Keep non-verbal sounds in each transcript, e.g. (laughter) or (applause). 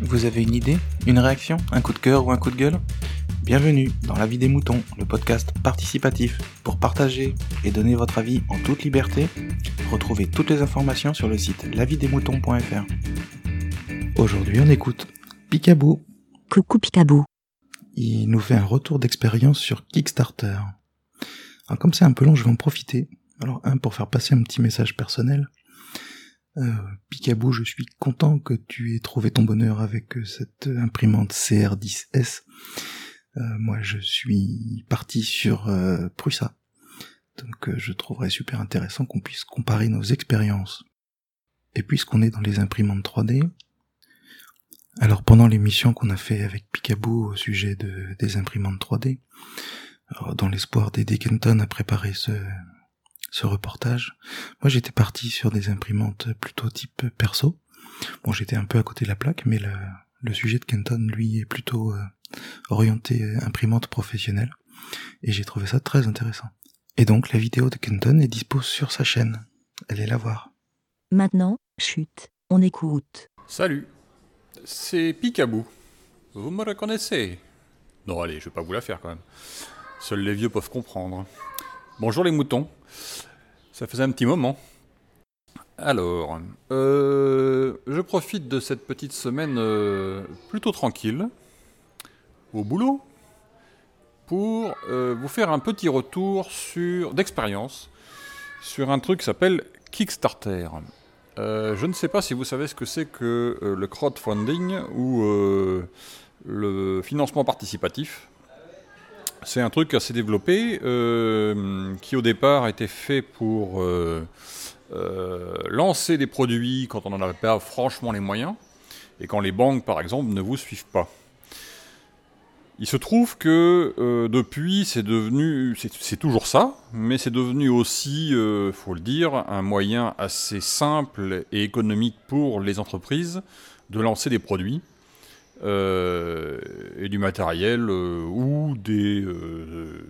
Vous avez une idée Une réaction Un coup de cœur ou un coup de gueule? Bienvenue dans La vie des moutons, le podcast participatif pour partager et donner votre avis en toute liberté. Retrouvez toutes les informations sur le site lavidesmoutons.fr. Aujourd'hui, on écoute Picaboo. Coucou Picaboo. Il nous fait un retour d'expérience sur Kickstarter. Alors comme c'est un peu long, je vais en profiter. Alors un pour faire passer un petit message personnel. Euh, Picaboo, je suis content que tu aies trouvé ton bonheur avec euh, cette imprimante CR10S. Euh, moi, je suis parti sur Prusa. Donc, je trouverais super intéressant qu'on puisse comparer nos expériences. Et puisqu'on est dans les imprimantes 3D, alors pendant l'émission qu'on a fait avec Picaboo au sujet de, des imprimantes 3D, dans l'espoir d'aider Kenton à préparer ce, ce reportage. Moi, j'étais parti sur des imprimantes plutôt type perso. Bon, j'étais un peu à côté de la plaque, mais le, le sujet de Kenton, lui, est plutôt euh, orienté euh, imprimante professionnelle. Et j'ai trouvé ça très intéressant. Et donc, la vidéo de Kenton est dispo sur sa chaîne. Allez la voir. Maintenant, chute, on écoute. Salut, c'est Picaboo. Vous me reconnaissez? Non, allez, je vais pas vous la faire quand même. Seuls les vieux peuvent comprendre. Bonjour les moutons. Ça faisait un petit moment. Alors, euh, je profite de cette petite semaine euh, plutôt tranquille au boulot pour euh, vous faire un petit retour sur d'expérience sur un truc qui s'appelle Kickstarter. je ne sais pas si vous savez ce que c'est que le crowdfunding ou le financement participatif. C'est un truc assez développé euh, qui au départ était fait pour euh, euh, lancer des produits quand on n'en avait pas franchement les moyens et quand les banques par exemple ne vous suivent pas. Il se trouve que depuis c'est devenu, c'est toujours ça, mais c'est devenu aussi, il faut le dire, un moyen assez simple et économique pour les entreprises de lancer des produits euh, et du matériel euh, ou des, euh,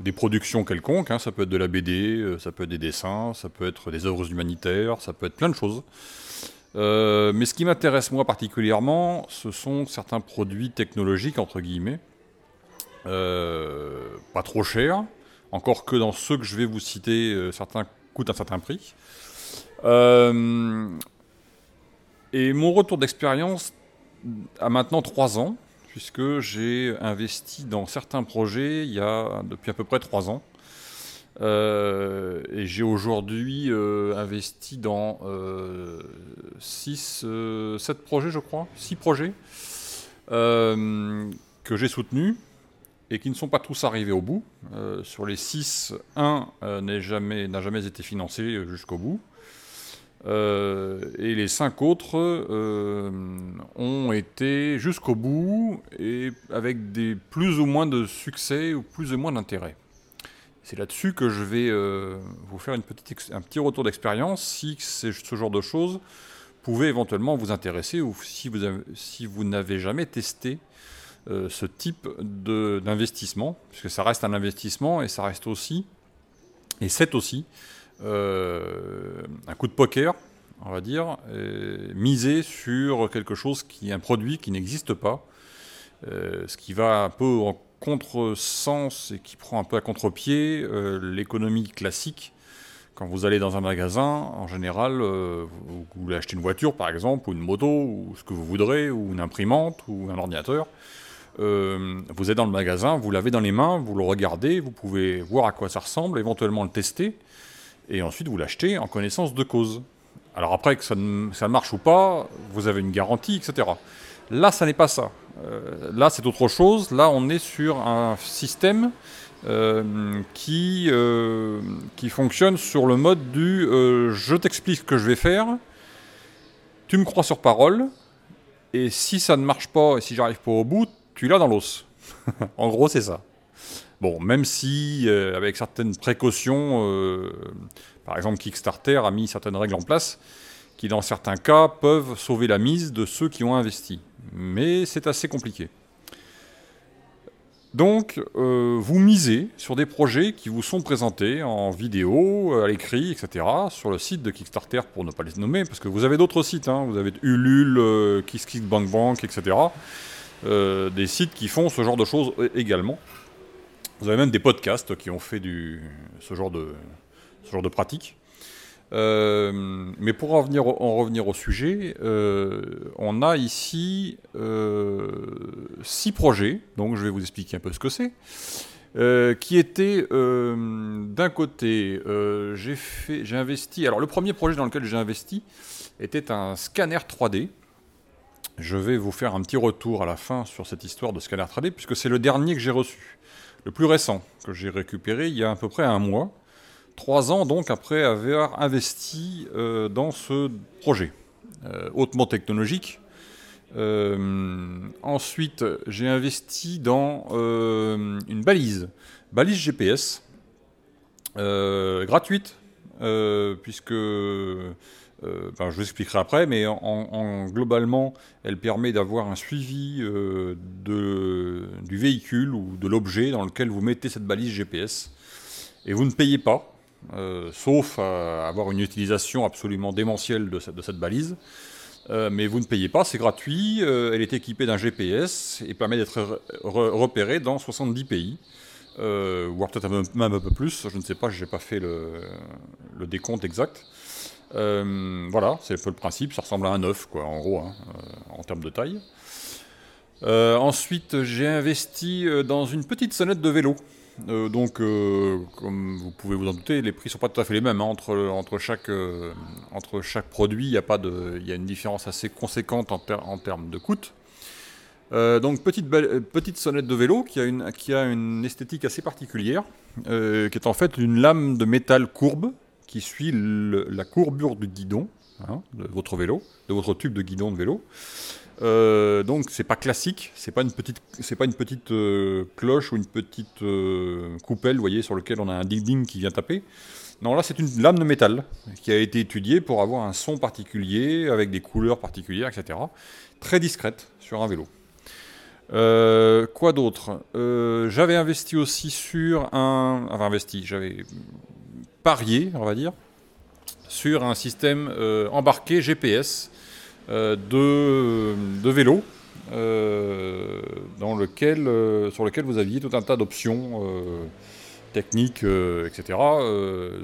des productions quelconques. Hein. Ça peut être de la BD, ça peut être des dessins, ça peut être des œuvres humanitaires, ça peut être plein de choses. mais ce qui m'intéresse moi particulièrement, ce sont certains produits technologiques, entre guillemets, pas trop chers, encore que dans ceux que je vais vous citer, certains coûtent un certain prix. et mon retour d'expérience à maintenant trois ans, puisque j'ai investi dans certains projets il y a depuis à peu près trois ans. Euh, et j'ai aujourd'hui euh, investi dans 6, euh, 7 projets, je crois, 6 projets que j'ai soutenus et qui ne sont pas tous arrivés au bout. sur les 6, un n'a jamais été financé jusqu'au bout. Euh, et les cinq autres euh, ont été jusqu'au bout et avec des plus ou moins de succès ou plus ou moins d'intérêt. C'est là-dessus que je vais euh, vous faire un petit retour d'expérience si ce genre de choses pouvait éventuellement vous intéresser ou si vous, n'avez jamais testé ce type d'investissement, puisque ça reste un investissement et ça reste aussi, et c'est aussi, un coup de poker, on va dire, miser sur quelque chose qui un produit qui n'existe pas, euh, ce qui va un peu en contresens et qui prend un peu à contre-pied euh, l'économie classique. Quand vous allez dans un magasin, en général, vous, voulez acheter une voiture par exemple, ou une moto, ou ce que vous voudrez, ou une imprimante, ou un ordinateur. vous êtes dans le magasin, vous l'avez dans les mains, vous le regardez, vous pouvez voir à quoi ça ressemble, éventuellement le tester et ensuite vous l'achetez en connaissance de cause. Alors après que ça, marche ou pas, vous avez une garantie, etc. Là, ça n'est pas ça. Euh, là, c'est autre chose. Là, on est sur un système euh, qui, euh, qui fonctionne sur le mode du je t'explique ce que je vais faire, tu me crois sur parole, et si ça ne marche pas et si j'arrive pas au bout, tu l'as dans l'os. (laughs) en gros, c'est ça. Bon, même si, euh, avec certaines précautions, euh, par exemple Kickstarter a mis certaines règles en place qui, dans certains cas, peuvent sauver la mise de ceux qui ont investi. Mais c'est assez compliqué. Donc, euh, vous misez sur des projets qui vous sont présentés en vidéo, à l'écrit, etc., sur le site de Kickstarter, pour ne pas les nommer, parce que vous avez d'autres sites, hein. vous avez Ulule, euh, KissKickBankBank, etc., des sites qui font ce genre de choses également. Vous avez même des podcasts qui ont fait ce, genre de, pratiques. Euh, mais pour en, en, revenir au sujet, euh, on a ici euh, six projets, donc je vais vous expliquer un peu ce que c'est, qui étaient d'un côté, j'ai investi, alors le premier projet dans lequel j'ai investi était un scanner 3D. Je vais vous faire un petit retour à la fin sur cette histoire de scanner 3D, puisque c'est le dernier que j'ai reçu, le plus récent, que j'ai récupéré il y a à peu près un mois. Trois ans donc après avoir investi euh, dans ce projet euh, hautement technologique. Euh, ensuite, j'ai investi dans une balise, balise GPS, gratuite, puisque ben, je vous expliquerai après, mais en, globalement, elle permet d'avoir un suivi de, du véhicule ou de l'objet dans lequel vous mettez cette balise GPS. Et vous ne payez pas. Euh, sauf à avoir une utilisation absolument démentielle de cette, balise. Euh, mais vous ne payez pas, c'est gratuit, euh, elle est équipée d'un GPS et permet d'être repérée dans 70 pays, voire peut-être même un peu plus, je ne sais pas, je n'ai pas fait le, décompte exact. Voilà, c'est le principe, ça ressemble à un œuf, quoi, en gros, hein, en termes de taille. ensuite, j'ai investi dans une petite sonnette de vélo. Euh, donc, euh, comme vous pouvez vous en douter, les prix sont pas tout à fait les mêmes. Hein. Entre, entre, chaque, euh, entre chaque produit, il y, a y a une différence assez conséquente en, en termes de coût. donc, petite, petite sonnette de vélo qui a une, qui a une esthétique assez particulière, qui est en fait une lame de métal courbe qui suit la courbure du guidon hein, de votre vélo, de votre tube de guidon de vélo. Euh, donc c'est pas classique, c'est pas une petite, c'est pas une petite euh, cloche ou une petite euh, coupelle, vous voyez, sur lequel on a un ding-ding qui vient taper. Non, là c'est une lame de métal qui a été étudiée pour avoir un son particulier avec des couleurs particulières, etc. Très discrète sur un vélo. quoi d'autre? J'avais investi aussi sur un, enfin investi, j'avais parié, on va dire, sur un système embarqué GPS euh, de, de vélos euh, dans lequel, euh, sur lequel vous aviez tout un tas d'options techniques, etc.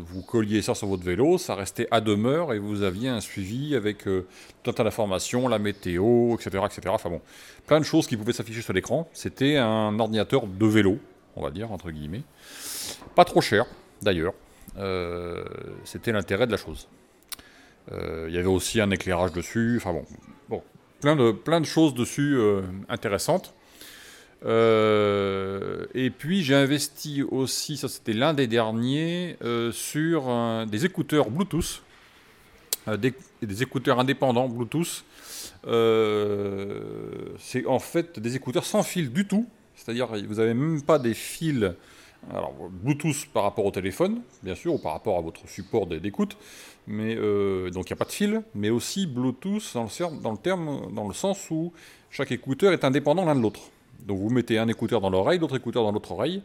vous colliez ça sur votre vélo, ça restait à demeure et vous aviez un suivi avec tout un tas d'informations, la météo, etc., etc. Enfin bon, plein de choses qui pouvaient s'afficher sur l'écran. C'était un ordinateur de vélo, on va dire, entre guillemets. Pas trop cher, d'ailleurs. C'était l'intérêt de la chose. Euh, il y avait aussi un éclairage dessus. Enfin bon, bon plein, de, plein de choses dessus euh, intéressantes. Euh, et puis j'ai investi aussi, ça c'était l'un des derniers, sur des écouteurs Bluetooth, des, des, écouteurs indépendants Bluetooth. c'est en fait des écouteurs sans fil du tout, c'est-à-dire vous n'avez même pas des fils alors, Bluetooth par rapport au téléphone, bien sûr, ou par rapport à votre support d'écoute, mais euh, donc il n'y a pas de fil, mais aussi Bluetooth dans le, terme, dans le sens où chaque écouteur est indépendant l'un de l'autre. Donc vous mettez un écouteur dans l'oreille, l'autre écouteur dans l'autre oreille,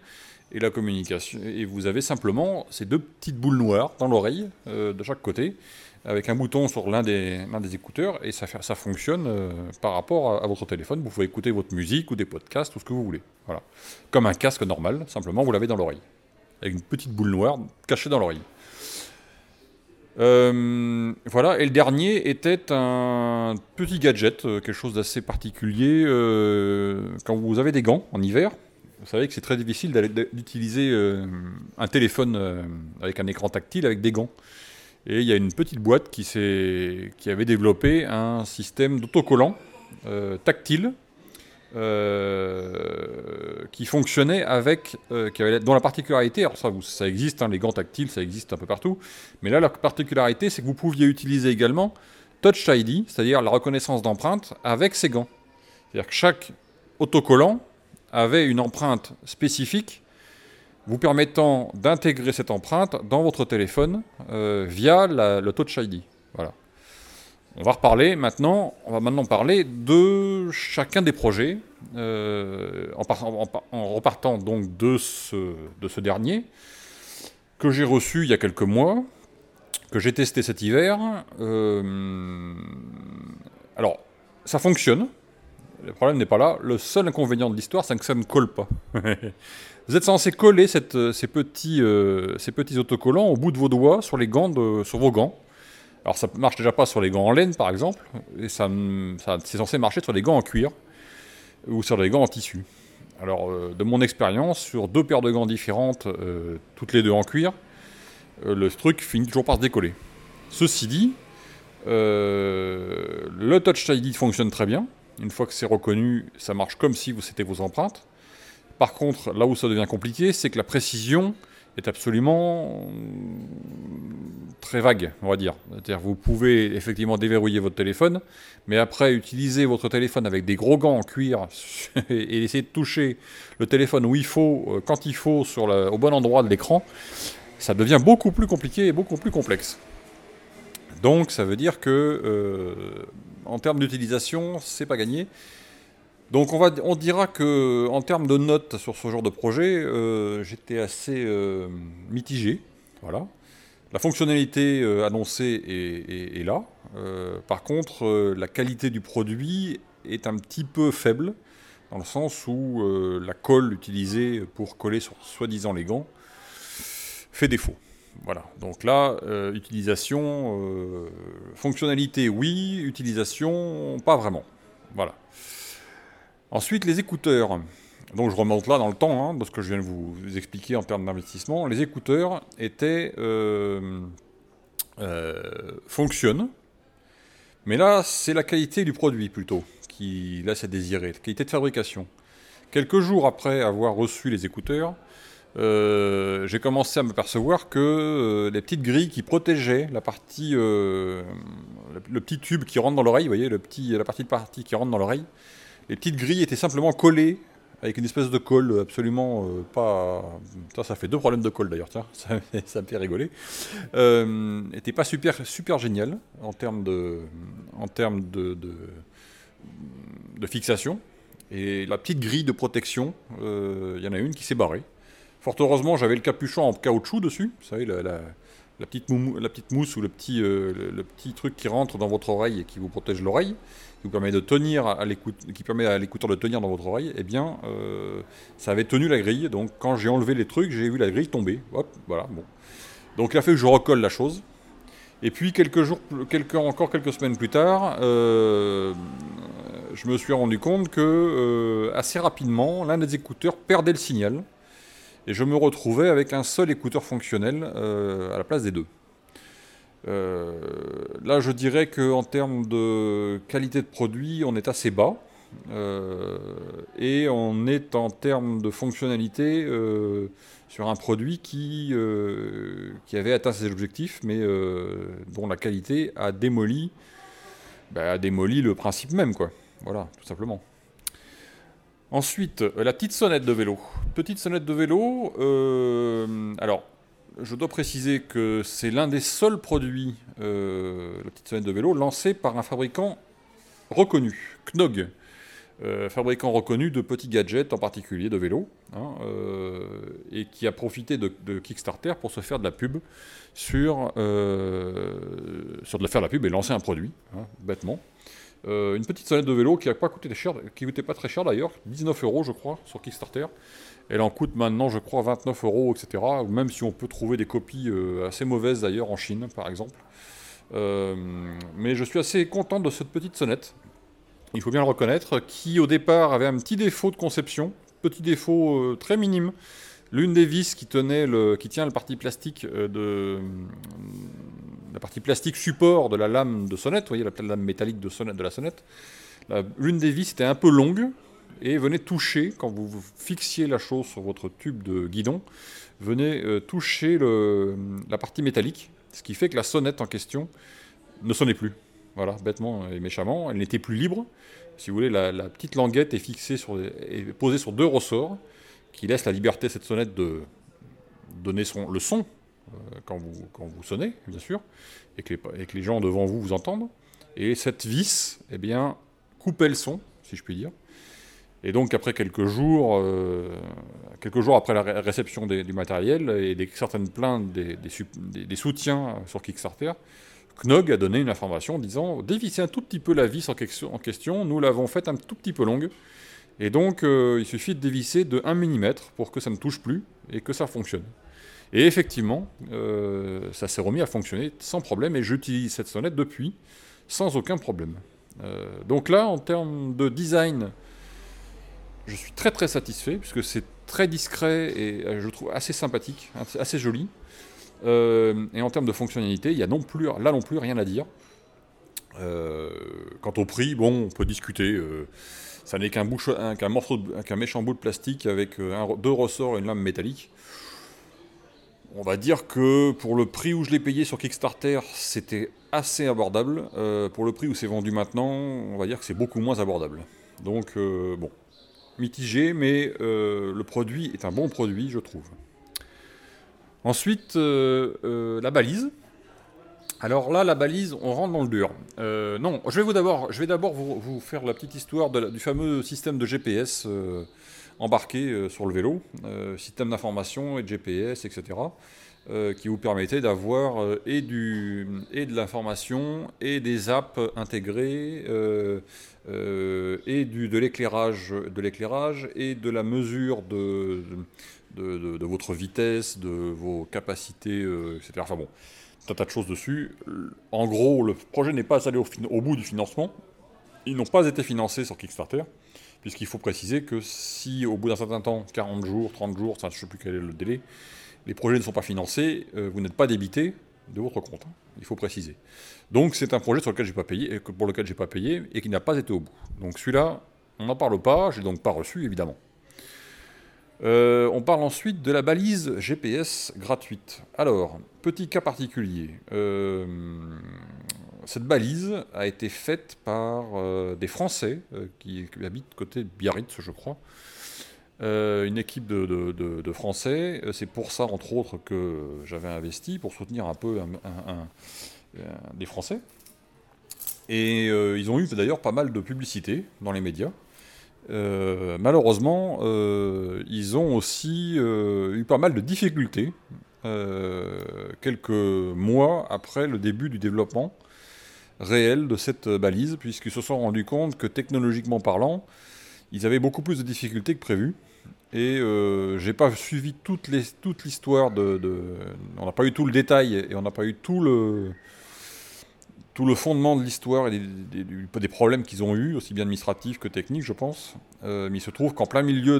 et la communication, et vous avez simplement ces deux petites boules noires dans l'oreille euh, de chaque côté, avec un bouton sur l'un des, des écouteurs, et ça, ça fonctionne euh, par rapport à, votre téléphone. Vous pouvez écouter votre musique ou des podcasts, tout ce que vous voulez. Voilà. Comme un casque normal, simplement vous l'avez dans l'oreille. Avec une petite boule noire cachée dans l'oreille. Euh, voilà, et le dernier était un petit gadget, euh, quelque chose d'assez particulier. quand vous avez des gants en hiver, vous savez que c'est très difficile d'utiliser un téléphone avec un écran tactile avec des gants. Et il y a une petite boîte qui, qui avait développé un système d'autocollant euh, tactile euh, qui fonctionnait avec, euh, qui avait, dont la particularité, alors ça, ça existe, hein, les gants tactiles, ça existe un peu partout, mais là la particularité c'est que vous pouviez utiliser également Touch ID, c'est-à-dire la reconnaissance d'empreinte avec ces gants. C'est-à-dire que chaque autocollant avait une empreinte spécifique vous permettant d'intégrer cette empreinte dans votre téléphone euh, via le Touch ID. Voilà. On va reparler maintenant, on va maintenant parler de chacun des projets, euh, en, repartant donc de ce, de ce dernier, que j'ai reçu il y a quelques mois, que j'ai testé cet hiver. Euh, alors, ça fonctionne, le problème n'est pas là. Le seul inconvénient de l'histoire, c'est que ça ne colle pas. (laughs) Vous êtes censé coller petits, euh, ces petits autocollants au bout de vos doigts sur, vos gants. Alors ça marche déjà pas sur les gants en laine par exemple, et ça, c'est censé marcher sur les gants en cuir ou sur les gants en tissu. Alors euh, de mon expérience, sur deux paires de gants différentes, euh, toutes les deux en cuir, euh, le truc finit toujours par se décoller. Ceci dit, le Touch ID fonctionne très bien. Une fois que c'est reconnu, ça marche comme si c'était vos empreintes. Par contre, là où ça devient compliqué, c'est que la précision est absolument très vague, on va dire. C'est-à-dire vous pouvez effectivement déverrouiller votre téléphone, mais après utiliser votre téléphone avec des gros gants en cuir (laughs) et essayer de toucher le téléphone où il faut, euh, quand il faut, au bon endroit de l'écran, ça devient beaucoup plus compliqué et beaucoup plus complexe. Donc ça veut dire que euh, en termes d'utilisation, c'est pas gagné. Donc on, dira que en termes de notes sur ce genre de projet, euh, j'étais assez euh, mitigé. Voilà. La fonctionnalité euh, annoncée est, là. par contre, la qualité du produit est un petit peu faible, dans le sens où la colle utilisée pour coller sur soi-disant les gants fait défaut. Voilà, donc là, utilisation, fonctionnalité oui, utilisation pas vraiment. Voilà. Ensuite, les écouteurs. Donc je remonte là dans le temps, hein, de ce que je viens de vous expliquer en termes d'investissement. Les écouteurs étaient euh, euh, fonctionnent, mais là c'est la qualité du produit plutôt qui laisse à désirer, la qualité de fabrication. Quelques jours après avoir reçu les écouteurs, euh, j'ai commencé à me percevoir que les petites grilles qui protégeaient la partie, le, petit tube qui rentre dans l'oreille, vous voyez, la partie de partie qui rentre dans l'oreille, les petites grilles étaient simplement collées avec une espèce de colle absolument euh, pas. Ça, fait deux problèmes de colle d'ailleurs, tiens, (laughs) ça, me fait rigoler. Euh, pas super, super génial en termes de, en termes de, de, fixation. Et la petite grille de protection, euh, il y en a une qui s'est barrée. Fort heureusement, j'avais le capuchon en caoutchouc dessus, vous savez, la, petite, mousse ou le petit, euh, le petit truc qui rentre dans votre oreille et qui vous protège l'oreille qui permet de tenir à qui permet à l'écouteur de tenir dans votre oreille, eh bien, euh, ça avait tenu la grille. Donc, quand j'ai enlevé les trucs, j'ai vu la grille tomber. Hop, voilà, bon. Donc, il a fait que je recolle la chose. Et puis, quelques jours, encore quelques semaines plus tard, euh, je me suis rendu compte que assez rapidement, l'un des écouteurs perdait le signal. Et je me retrouvais avec un seul écouteur fonctionnel à la place des deux. Euh, là, je dirais qu'en termes de qualité de produit, on est assez bas. Euh, et on est en termes de fonctionnalité euh, sur un produit qui, qui avait atteint ses objectifs, mais dont la qualité a démoli, bah, a démoli le principe même, quoi. Voilà, tout simplement. Ensuite, la petite sonnette de vélo. Petite sonnette de vélo. alors, je dois préciser que c'est l'un des seuls produits, euh, la petite sonnette de vélo, lancé par un fabricant reconnu, Knog. Euh, fabricant reconnu de petits gadgets, en particulier de vélos, hein, euh, et qui a profité de, Kickstarter pour se faire de la pub sur, sur de faire la pub et lancer un produit, hein, bêtement. Une petite sonnette de vélo qui n'a pas coûté cher, qui coûtait pas très cher d'ailleurs, 19 euros je crois sur Kickstarter, elle en coûte maintenant, je crois, 29 euros, etc. Même si on peut trouver des copies euh, assez mauvaises d'ailleurs en Chine, par exemple. Euh, mais je suis assez content de cette petite sonnette, il faut bien le reconnaître, qui au départ avait un petit défaut de conception, petit défaut euh, très minime. L'une des vis qui, tenait le, qui tient le parti plastique de la partie plastique support de la lame de sonnette, vous voyez la lame métallique de, sonnette, la sonnette, l'une des vis était un peu longue, et venez toucher, quand vous fixiez la chose sur votre tube de guidon, venez euh, toucher la partie métallique, ce qui fait que la sonnette en question ne sonnait plus. Voilà, bêtement et méchamment, elle n'était plus libre. Si vous voulez, la, petite languette est fixée sur, posée sur deux ressorts qui laissent la liberté à cette sonnette de donner son, le son quand, vous, quand vous sonnez, bien sûr, et que, les, gens devant vous vous entendent. Et cette vis, eh bien, coupait le son, si je puis dire. Et donc après quelques jours, euh, quelques jours après la réception du matériel et des, certaines plaintes des, soutiens sur Kickstarter, Knog a donné une information disant dévissez un tout petit peu la vis en, question, en question nous l'avons faite un tout petit peu longue. Et donc euh, il suffit de dévisser de 1 mm pour que ça ne touche plus et que ça fonctionne. Et effectivement, euh, ça s'est remis à fonctionner sans problème et j'utilise cette sonnette depuis sans aucun problème. donc là, en termes de design, je suis très très satisfait puisque c'est très discret et euh, je trouve assez sympathique, assez joli. Euh, et en termes de fonctionnalité, il y a non plus, là non plus rien à dire. Euh, quant au prix, bon, on peut discuter. ça n'est qu'un morceau, qu'un méchant bout de plastique avec deux ressorts et une lame métallique. On va dire que pour le prix où je l'ai payé sur Kickstarter, c'était assez abordable. pour le prix où c'est vendu maintenant, on va dire que c'est beaucoup moins abordable. Donc bon, mitigé, mais euh, le produit est un bon produit, je trouve. Ensuite, euh, euh, la balise. Alors là, la balise, on rentre dans le dur. non, je vais vous d'abord, je vais d'abord vous, faire la petite histoire du fameux système de GPS embarqué sur le vélo, système d'information et GPS, etc. qui vous permettait d'avoir et, du, et de l'information et des apps intégrées euh, et du, de l'éclairage et de la mesure de, de, votre vitesse, de vos capacités, euh, etc. Enfin bon, un tas de choses dessus. En gros, le projet n'est pas allé au, bout du financement. Ils n'ont pas été financés sur Kickstarter, puisqu'il faut préciser que si au bout d'un certain temps, 40 jours, 30 jours, je ne sais plus quel est le délai, les projets ne sont pas financés, euh, vous n'êtes pas débité de votre compte. Hein. il faut préciser. Donc c'est un projet sur lequel j'ai pas payé, et pour lequel j'ai pas payé et qui n'a pas été au bout. Donc celui-là, on n'en parle pas, j'ai donc pas reçu évidemment. Euh, on parle ensuite de la balise GPS gratuite. Alors, petit cas particulier. Euh, cette balise a été faite par euh, des Français qui, habitent côté de Biarritz, je crois. une équipe de, Français. C'est pour ça, entre autres, que j'avais investi, pour soutenir un peu euh, des Français. Et euh, ils ont eu d'ailleurs pas mal de publicité dans les médias. Euh, malheureusement, ils ont aussi eu pas mal de difficultés quelques mois après le début du développement réel de cette balise, puisqu'ils se sont rendus compte que technologiquement parlant, ils avaient beaucoup plus de difficultés que prévu. Et euh, j'ai pas suivi toute l'histoire de, On n'a pas eu tout le détail et on n'a pas eu tout le, tout le fondement de l'histoire et des, problèmes qu'ils ont eu, aussi bien administratifs que techniques, je pense. Euh, mais il se trouve qu'en plein milieu,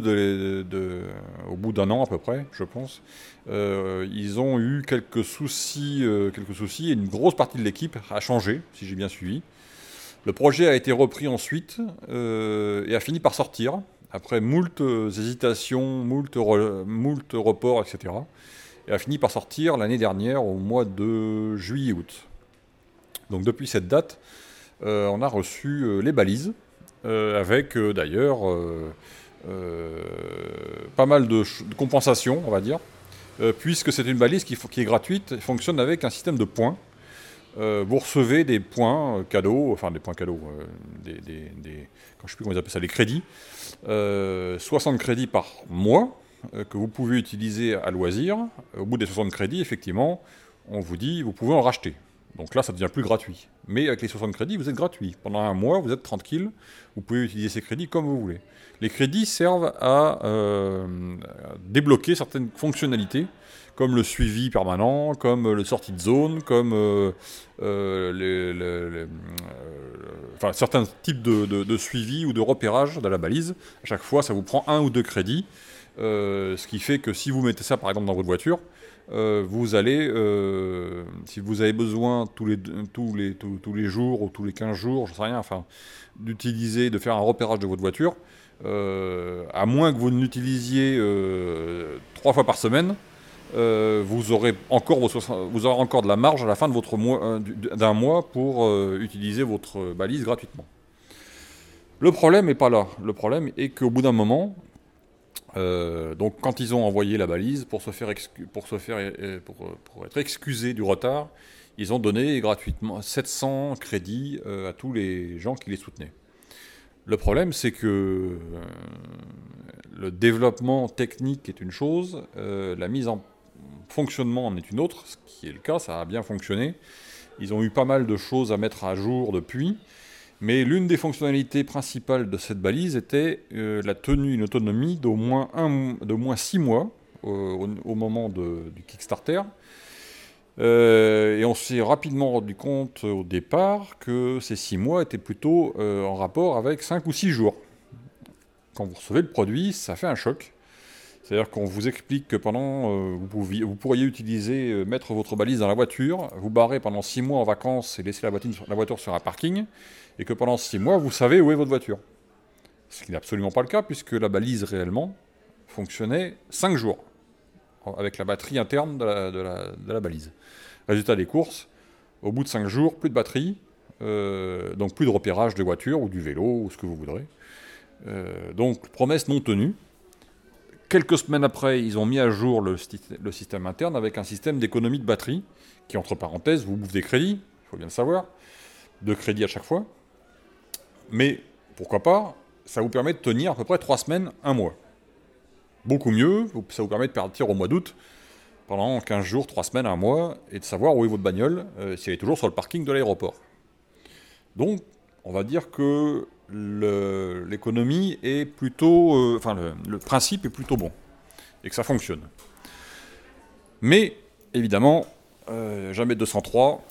au bout d'un an à peu près, je pense, euh, ils ont eu quelques soucis, euh, quelques et une grosse partie de l'équipe a changé, si j'ai bien suivi. Le projet a été repris ensuite et a fini par sortir, après moult hésitations, moult, moult reports, etc. Et a fini par sortir l'année dernière au mois de juillet-août. Donc depuis cette date, euh, on a reçu euh, les balises, euh, avec d'ailleurs pas mal de, compensations, on va dire, puisque c'est une balise qui, est gratuite et fonctionne avec un système de points. vous recevez des points cadeaux, enfin des points cadeaux, des, je sais plus comment ça, des crédits, 60 crédits par mois que vous pouvez utiliser à loisir. Au bout des 60 crédits, effectivement, on vous dit vous pouvez en racheter. Donc là, ça devient plus gratuit. Mais avec les 60 crédits, vous êtes gratuit. Pendant un mois, vous êtes tranquille. Vous pouvez utiliser ces crédits comme vous voulez. Les crédits servent à, euh, débloquer certaines fonctionnalités, comme le suivi permanent, comme le sortie de zone, comme euh, euh, certains types de, de, suivi ou de repérage de la balise. À chaque fois, ça vous prend un ou deux crédits. ce qui fait que si vous mettez ça, par exemple, dans votre voiture, euh, vous allez, euh, si vous avez besoin tous les, tous, les, tous, les jours ou tous les 15 jours, je sais rien, enfin, d'utiliser, de faire un repérage de votre voiture, euh, à moins que vous ne l'utilisiez trois fois par semaine, vous, aurez encore vous aurez encore de la marge à la fin de votre mois, d'un mois pour utiliser votre balise gratuitement. Le problème n'est pas là. Le problème est qu'au bout d'un moment, euh, donc quand ils ont envoyé la balise, pour, se faire, pour, se faire euh, pour, être excusé du retard, ils ont donné gratuitement 700 crédits à tous les gens qui les soutenaient. Le problème, c'est que le développement technique est une chose, la mise en fonctionnement en est une autre, ce qui est le cas, ça a bien fonctionné. Ils ont eu pas mal de choses à mettre à jour depuis, mais l'une des fonctionnalités principales de cette balise était euh, la tenue, une autonomie d'au moins, un, moins 6 mois au, moment du Kickstarter. Euh, et on s'est rapidement rendu compte au départ que ces 6 mois étaient plutôt euh, en rapport avec 5 ou 6 jours. Quand vous recevez le produit, ça fait un choc. C'est-à-dire qu'on vous explique que pendant, euh, vous, pourriez utiliser, euh, mettre votre balise dans la voiture, vous barrer pendant 6 mois en vacances et laisser la, voiture sur un parking, et que pendant 6 mois, vous savez où est votre voiture. Ce qui n'est absolument pas le cas, puisque la balise réellement fonctionnait 5 jours, avec la batterie interne de la, balise. Résultat des courses, au bout de 5 jours, plus de batterie, euh, donc plus de repérage de voiture ou du vélo ou ce que vous voudrez. donc promesse non tenue. Quelques semaines après, ils ont mis à jour le, système interne avec un système d'économie de batterie, qui, entre parenthèses, vous bouffe des crédits, il faut bien le savoir, deux crédits à chaque fois. Mais, pourquoi pas, ça vous permet de tenir à peu près trois semaines, un mois. Beaucoup mieux, ça vous permet de partir au mois d'août, pendant 15 jours, 3 semaines, un mois, et de savoir où est votre bagnole, euh, si elle est toujours sur le parking de l'aéroport. Donc, on va dire que l'économie est plutôt, euh, enfin le, principe est plutôt bon et que ça fonctionne. Mais évidemment, euh, jamais 203.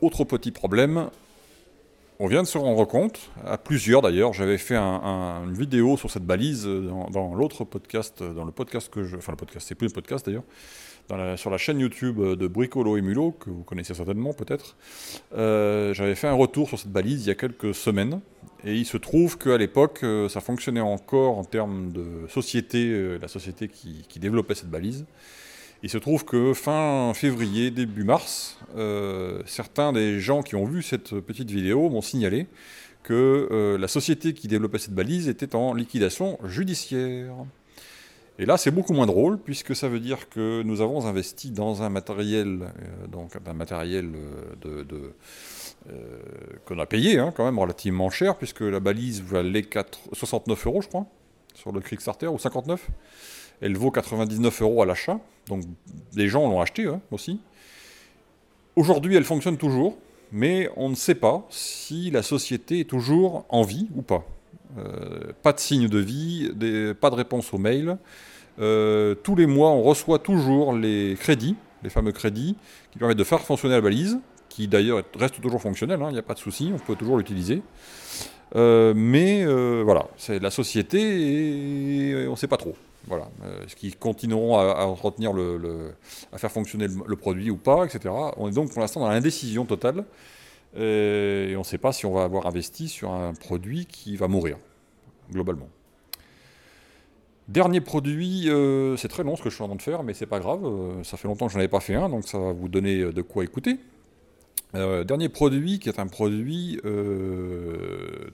autre petit problème. On vient de se rendre compte, à plusieurs d'ailleurs, j'avais fait une vidéo sur cette balise dans, dans l'autre podcast, dans le podcast que je, enfin le podcast, c'est plus un podcast d'ailleurs, sur la chaîne YouTube de Bricolo et Mulot, que vous connaissez certainement peut-être, euh, j'avais fait un retour sur cette balise il y a quelques semaines. Et il se trouve qu'à l'époque, euh, ça fonctionnait encore en termes de société, euh, la société qui, développait cette balise. Il se trouve que fin février, début mars, certains des gens qui ont vu cette petite vidéo m'ont signalé que la société qui développait cette balise était en liquidation judiciaire. Et là, c'est beaucoup moins drôle, puisque ça veut dire que nous avons investi dans un matériel, euh, donc un matériel euh, de, euh, qu'on a payé hein, quand même relativement cher, puisque la balise valait 69 euros, je crois, sur le Kickstarter, ou 59. Elle vaut 99 euros à l'achat, donc des gens l'ont acheté hein, aussi. Aujourd'hui, elle fonctionne toujours, mais on ne sait pas si la société est toujours en vie ou pas. Pas de signe de vie, pas de réponse aux mails. Euh, tous les mois, on reçoit toujours les crédits, les fameux crédits, qui permettent de faire fonctionner la balise, qui d'ailleurs reste toujours fonctionnelle, hein, il n'y a pas de souci, on peut toujours l'utiliser. Euh, mais euh, voilà, c'est la société et on ne sait pas trop. Voilà, est-ce qu'ils continueront à, retenir le, à faire fonctionner le, produit ou pas, etc. On est donc pour l'instant dans l'indécision totale et on ne sait pas si on va avoir investi sur un produit qui va mourir globalement. Dernier produit, euh, c'est très long ce que je suis en train de faire, mais c'est pas grave, euh, ça fait longtemps que je n'en avais pas fait un, donc ça va vous donner euh, de quoi écouter. dernier produit qui est un produit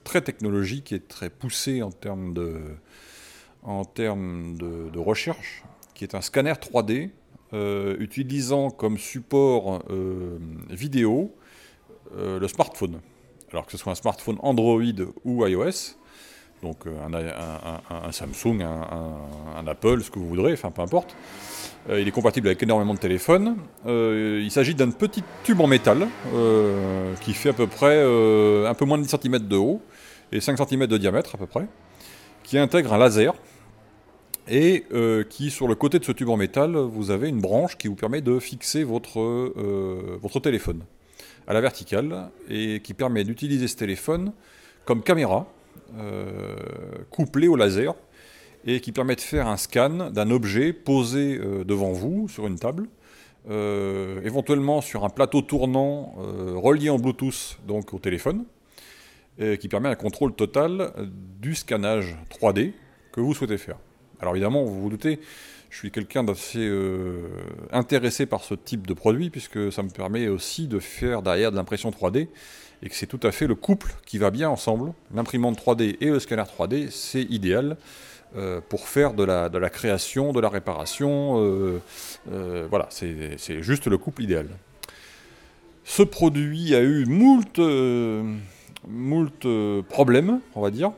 très technologique et très poussé en termes de, recherche, qui est un scanner 3D utilisant comme support vidéo le smartphone. Alors que ce soit un smartphone Android ou iOS, donc euh, un, Samsung, un, Apple, ce que vous voudrez, enfin peu importe. Euh, il est compatible avec énormément de téléphones. Euh, il s'agit d'un petit tube en métal qui fait à peu près un peu moins de 10 cm de haut et 5 cm de diamètre à peu près, qui intègre un laser et qui, sur le côté de ce tube en métal, vous avez une branche qui vous permet de fixer votre, votre téléphone à la verticale et qui permet d'utiliser ce téléphone comme caméra euh, couplé au laser et qui permet de faire un scan d'un objet posé euh, devant vous sur une table, euh, éventuellement sur un plateau tournant relié en Bluetooth donc au téléphone, et qui permet un contrôle total du scannage 3D que vous souhaitez faire. Alors évidemment, vous vous doutez, je suis quelqu'un d'assez intéressé par ce type de produit, puisque ça me permet aussi de faire derrière de l'impression 3D et que c'est tout à fait le couple qui va bien ensemble. L'imprimante 3D et le scanner 3D, c'est idéal euh, pour faire de la, création, de la réparation. Euh, euh, voilà, c'est juste le couple idéal. Ce produit a eu moult, euh, moult euh, problèmes, on va dire.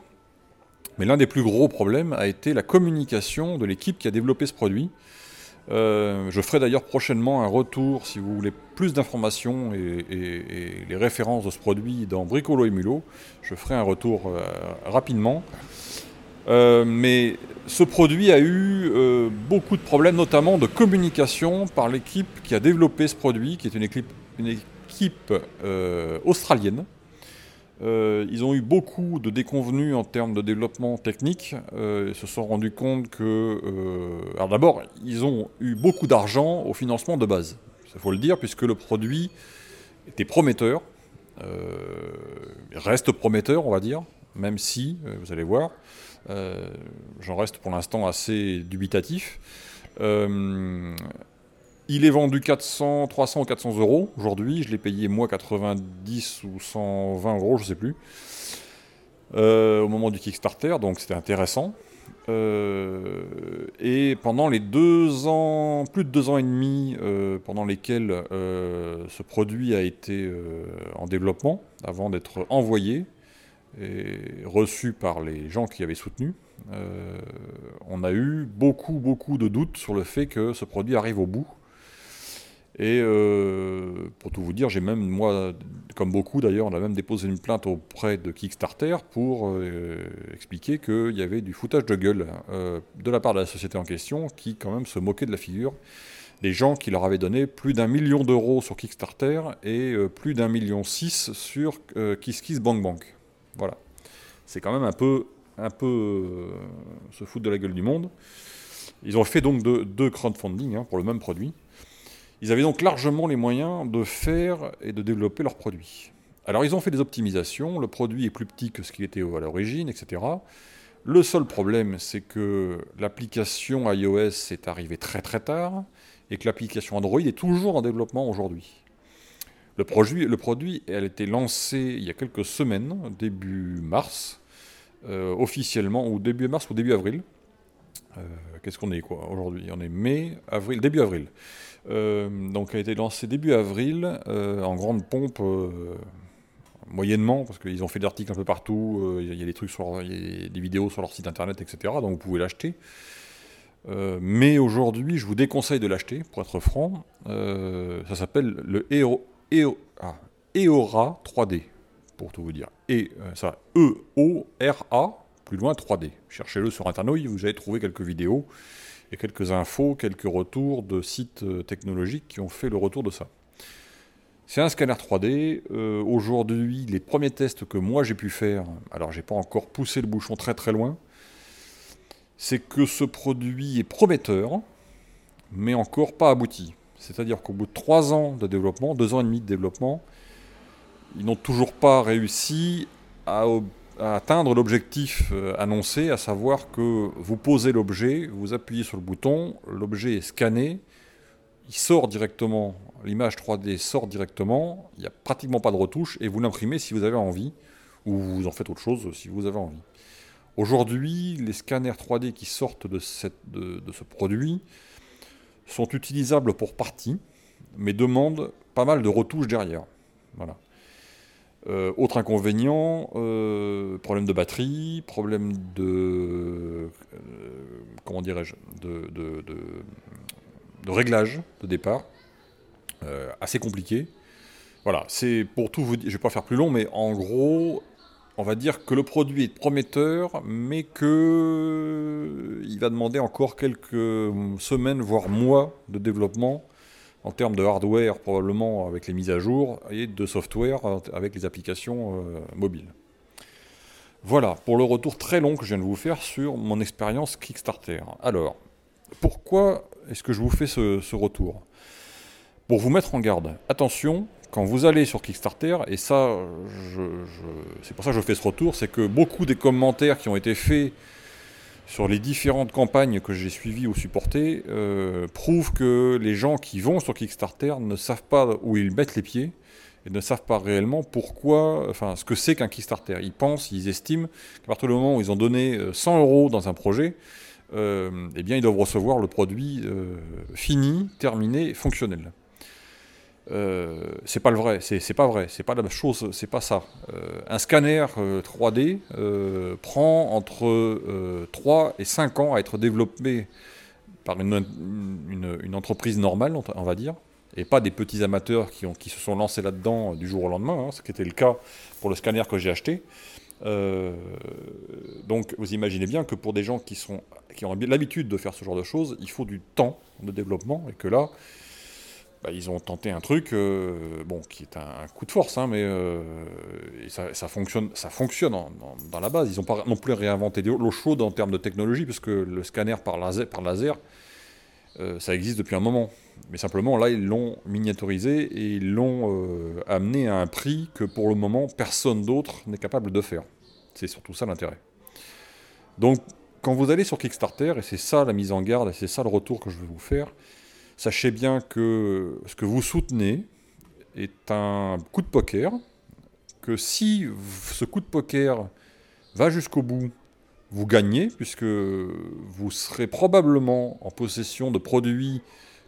Mais l'un des plus gros problèmes a été la communication de l'équipe qui a développé ce produit. Euh, je ferai d'ailleurs prochainement un retour, si vous voulez plus d'informations et, les références de ce produit dans Bricolo et Mulot. Je ferai un retour euh, rapidement. Euh, mais ce produit a eu beaucoup de problèmes, notamment de communication par l'équipe qui a développé ce produit, qui est une équipe, australienne. Euh, ils ont eu beaucoup de déconvenus en termes de développement technique. Euh, ils se sont rendus compte que... euh, alors d'abord, ils ont eu beaucoup d'argent au financement de base. Il faut le dire, puisque le produit était prometteur. Euh, reste prometteur, on va dire, même si, euh, vous allez voir, euh, j'en reste pour l'instant assez dubitatif. Euh, il est vendu 400, 300 ou 400 euros aujourd'hui. Je l'ai payé moi 90 ou 120 euros, je sais plus, euh, au moment du Kickstarter, donc c'était intéressant. Euh, et pendant les deux ans, plus de deux ans et demi, euh, pendant lesquels ce produit a été en développement, avant d'être envoyé et reçu par les gens qui avaient soutenu, on a eu beaucoup, beaucoup de doutes sur le fait que ce produit arrive au bout. Et euh, pour tout vous dire, j'ai même, moi, comme beaucoup d'ailleurs, on a même déposé une plainte auprès de Kickstarter pour euh, expliquer qu'il y avait du foutage de gueule euh, de la part de la société en question qui quand même se moquait de la figure des gens qui leur avaient donné plus d'un million d'euros sur Kickstarter et plus d'un million six sur KissKissBankBank. Voilà. C'est quand même un peu, un peu se foutre de la gueule du monde. Ils ont fait donc deux, deux crowdfunding hein, pour le même produit. Ils avaient donc largement les moyens de faire et de développer leurs produits. Alors ils ont fait des optimisations, le produit est plus petit que ce qu'il était à l'origine, etc. Le seul problème, c'est que l'application iOS est arrivée très très tard et que l'application Android est toujours en développement aujourd'hui. Le produit, a été lancée il y a quelques semaines, début mars, euh, officiellement, ou début mars ou début avril. Euh, Qu'est-ce qu'on est quoi aujourd'hui? On est mai, avril, début avril. Euh, donc a été lancée début avril euh, en grande pompe, moyennement, parce qu'ils ont fait des articles un peu partout, il y, a des trucs sur, des vidéos sur leur site internet, etc. Donc vous pouvez l'acheter. Mais aujourd'hui, je vous déconseille de l'acheter, pour être franc. Ça s'appelle le Eo- ah, Eora 3D, pour tout vous dire. Et ça, E-O-R-A, plus loin 3D. Cherchez-le sur Internet, vous allez trouver quelques vidéos et quelques infos, quelques retours de sites euh, technologiques qui ont fait le retour de ça. C'est un scanner 3D. Euh, Aujourd'hui, les premiers tests que moi j'ai pu faire, alors j'ai pas encore poussé le bouchon très très loin, c'est que ce produit est prometteur, mais encore pas abouti. C'est-à-dire qu'au bout de 3 ans de développement, 2 ans et demi de développement, ils n'ont toujours pas réussi à, à atteindre l'objectif euh, annoncé, à savoir que vous posez l'objet, vous appuyez sur le bouton, l'objet est scanné, il sort directement, l'image 3D sort directement, il n'y a pratiquement pas de retouche, et vous l'imprimez si vous avez envie, ou vous en faites autre chose si vous avez envie. Aujourd'hui, les scanners 3D qui sortent de, ce produit sont utilisables pour partie, mais demandent pas mal de retouches derrière. Voilà. Euh, autre inconvénient, euh, problème de batterie, problème de. euh, comment dirais-je de, réglage de départ. Assez compliqué. Voilà, c'est pour tout vous dire, je vais pas faire plus long, mais en gros, on va dire que le produit est prometteur, mais que il va demander encore quelques semaines, voire mois de développement en termes de hardware probablement avec les mises à jour et de software avec les applications euh, mobiles. Voilà, pour le retour très long que je viens de vous faire sur mon expérience Kickstarter. Alors, pourquoi est-ce que je vous fais ce, retour? Pour vous mettre en garde. Attention, quand vous allez sur Kickstarter, et ça, c'est pour ça que je fais ce retour, c'est que beaucoup des commentaires qui ont été faits sur les différentes campagnes que j'ai suivies ou supportées euh, prouvent que les gens qui vont sur Kickstarter ne savent pas où ils mettent les pieds et ne savent pas réellement pourquoi, enfin ce que c'est qu'un Kickstarter. Ils pensent, ils estiment qu'à partir du moment où ils ont donné euh, 100 euros dans un projet, euh, eh bien ils doivent recevoir le produit euh, fini, terminé, fonctionnel. Euh, c'est pas le vrai, c'est pas vrai, c'est pas la chose, c'est pas ça. Euh, un scanner 3D prend entre 3 et 5 ans à être développé par une, entreprise normale, on va dire, et pas des petits amateurs qui, se sont lancés là-dedans du jour au lendemain, hein, ce qui était le cas pour le scanner que j'ai acheté. Euh, donc vous imaginez bien que pour des gens qui, qui ont l'habitude de faire ce genre de choses, il faut du temps de développement et que là, bah, ils ont tenté un truc, euh, bon, qui est un, coup de force, hein, mais euh, ça, fonctionne, ça fonctionne dans la base. Ils n'ont pas non plus réinventé l'eau chaude en termes de technologie, puisque le scanner par laser, laser ça existe depuis un moment. Mais simplement, là, ils l'ont miniaturisé et ils l'ont euh, amené à un prix que pour le moment, personne d'autre n'est capable de faire. C'est surtout ça l'intérêt. Donc, quand vous allez sur Kickstarter, et c'est ça la mise en garde, et c'est ça le retour que je vais vous faire, sachez bien que ce que vous soutenez est un coup de poker, que si ce coup de poker va jusqu'au bout, vous gagnez, puisque vous serez probablement en possession de produits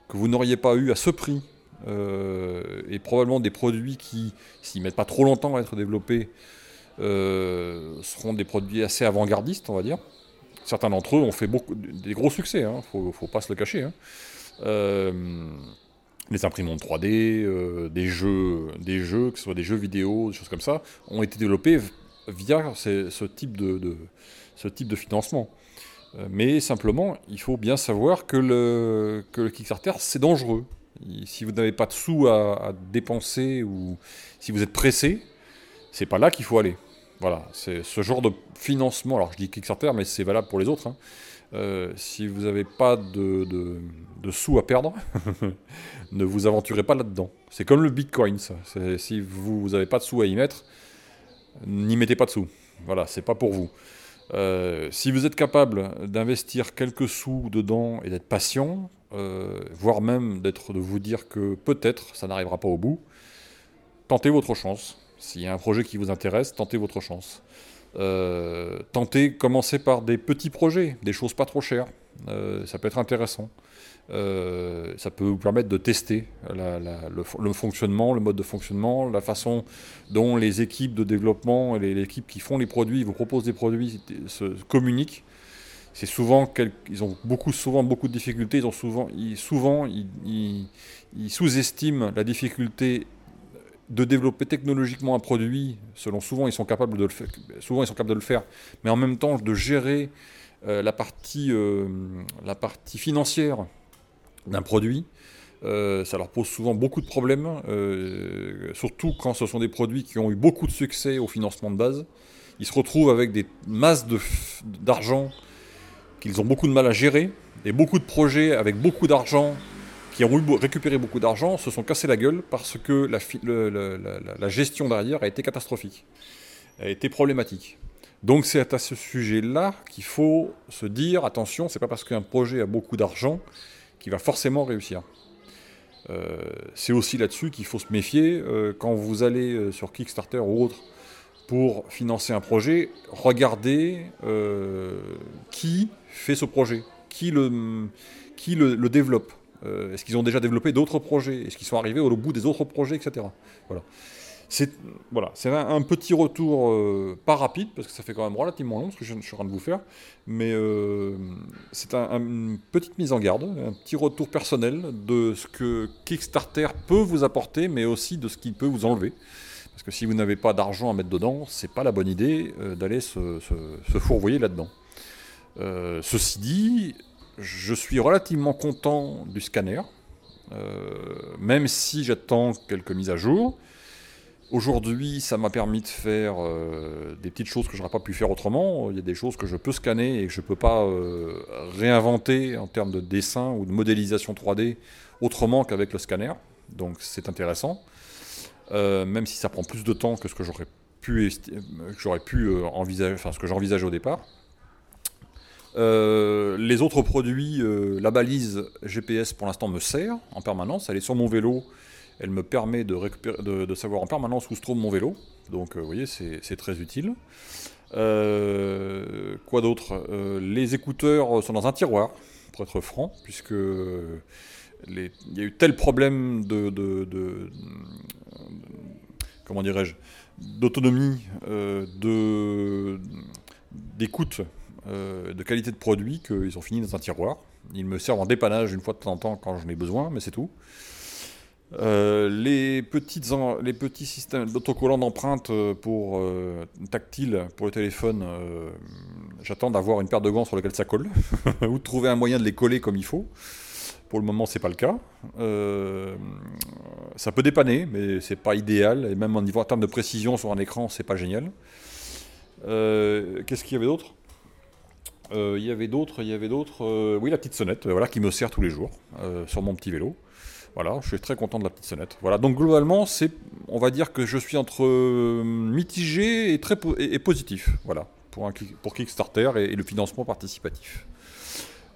que vous n'auriez pas eu à ce prix, euh, et probablement des produits qui, s'ils mettent pas trop longtemps à être développés, euh, seront des produits assez avant-gardistes, on va dire. Certains d'entre eux ont fait beaucoup, des gros succès, il hein, ne faut, pas se le cacher. Hein. Euh, les imprimantes 3D, des jeux, des jeux, que ce soit des jeux vidéo, des choses comme ça, ont été développés via ce, type de, ce type de financement. Euh, mais simplement, il faut bien savoir que le, Kickstarter, c'est dangereux. Si vous n'avez pas de sous à, dépenser ou si vous êtes pressé, c'est pas là qu'il faut aller. Voilà, c'est ce genre de financement. Alors je dis Kickstarter, mais c'est valable pour les autres. Hein. Euh, si vous n'avez pas de, sous à perdre, (laughs) ne vous aventurez pas là-dedans. C'est comme le Bitcoin. Si vous n'avez pas de sous à y mettre, n'y mettez pas de sous. Voilà, c'est pas pour vous. Euh, si vous êtes capable d'investir quelques sous dedans et d'être patient, euh, voire même d'être de vous dire que peut-être ça n'arrivera pas au bout, tentez votre chance. S'il y a un projet qui vous intéresse, tentez votre chance. Euh, tentez, commencez par des petits projets, des choses pas trop chères. ça peut être intéressant. Euh, ça peut vous permettre de tester le, fonctionnement, le mode de fonctionnement, la façon dont les équipes de développement et les, équipes qui font les produits, vous proposent des produits, se communiquent. C'est souvent ils ont beaucoup, souvent beaucoup de difficultés. Ils ont souvent, ils, souvent, ils, sous-estiment la difficulté de développer technologiquement un produit. Selon souvent, ils sont capables de le faire. Souvent, ils sont capables de le faire, mais en même temps de gérer euh, euh, la partie financière d'un produit. Euh, ça leur pose souvent beaucoup de problèmes, euh, surtout quand ce sont des produits qui ont eu beaucoup de succès au financement de base. Ils se retrouvent avec des masses d'argent qu'ils ont beaucoup de mal à gérer, et beaucoup de projets avec beaucoup d'argent qui ont récupéré beaucoup d'argent se sont cassés la gueule parce que la, la, gestion derrière a été catastrophique, a été problématique. Donc c'est à ce sujet-là qu'il faut se dire attention, c'est pas parce qu'un projet a beaucoup d'argent qui va forcément réussir. Euh, c'est aussi là-dessus qu'il faut se méfier euh, quand vous allez euh, sur Kickstarter ou autre pour financer un projet. Regardez qui fait ce projet, qui le, qui le, le développe. Est-ce qu'ils ont déjà développé d'autres projets? Est-ce qu'ils sont arrivés au bout des autres projets, etc. Voilà. C'est voilà, c'est un, petit retour, euh, pas rapide, parce que ça fait quand même relativement long ce que je, suis en train de vous faire, mais euh, c'est une petite mise en garde, un petit retour personnel de ce que Kickstarter peut vous apporter, mais aussi de ce qu'il peut vous enlever. Parce que si vous n'avez pas d'argent à mettre dedans, c'est pas la bonne idée euh, d'aller se, se, fourvoyer là-dedans. ceci dit, je suis relativement content du scanner, même si j'attends quelques mises à jour. Aujourd'hui, ça m'a permis de faire euh, des petites choses que je n'aurais pas pu faire autrement. Il y a des choses que je peux scanner et que je ne peux pas euh, réinventer en termes de dessin ou de modélisation 3D autrement qu'avec le scanner. Donc c'est intéressant. Euh, même si ça prend plus de temps que ce que j'aurais pu, envisager, enfin ce que j'envisageais au départ. les autres produits, la balise GPS pour l'instant me sert en permanence. Elle est sur mon vélo elle me permet de, savoir en permanence où se trouve mon vélo. Donc, euh, vous voyez, c'est très utile. Euh, quoi d'autre? Euh, Les écouteurs sont dans un tiroir, pour être franc, puisque il y a eu tel problème de, comment dirais-je, d'autonomie, d'écoute, de qualité de produit qu'ils ont fini dans un tiroir. Ils me servent en dépannage une fois de temps en temps quand j'en ai besoin, mais c'est tout. Euh, les, petits systèmes d'autocollants d'empreinte euh, pour euh, tactile pour le téléphone, j'attends d'avoir une paire de gants sur lesquels ça colle, (laughs) ou de trouver un moyen de les coller comme il faut. Pour le moment, c'est pas le cas. ça peut dépanner, mais c'est pas idéal. Et même en niveau en termes de précision sur un écran, c'est pas génial. Qu'est-ce qu'il y avait d'autre? Il y avait d'autres, il y avait d'autres. oui, la petite sonnette, voilà, qui me sert tous les jours sur mon petit vélo. Voilà, je suis très content de la petite sonnette. Voilà, donc globalement, c'est, on va dire que je suis entre euh, mitigé et très positif. Voilà, pour, Kickstarter et, le financement participatif.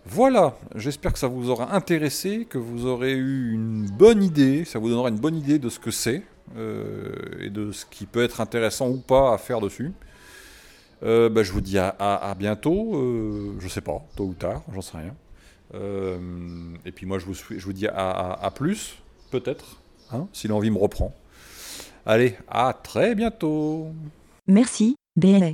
Voilà, j'espère que ça vous aura intéressé, que vous aurez eu une bonne idée, ça vous donnera une bonne idée de ce que c'est euh, et de ce qui peut être intéressant ou pas à faire dessus. Euh, bah, je vous dis à, bientôt, je sais pas, tôt ou tard, j'en sais rien. Euh, et puis moi, je vous, je vous dis à, plus, peut-être, hein, si l'envie me reprend. Allez, à très bientôt. Merci, BLA.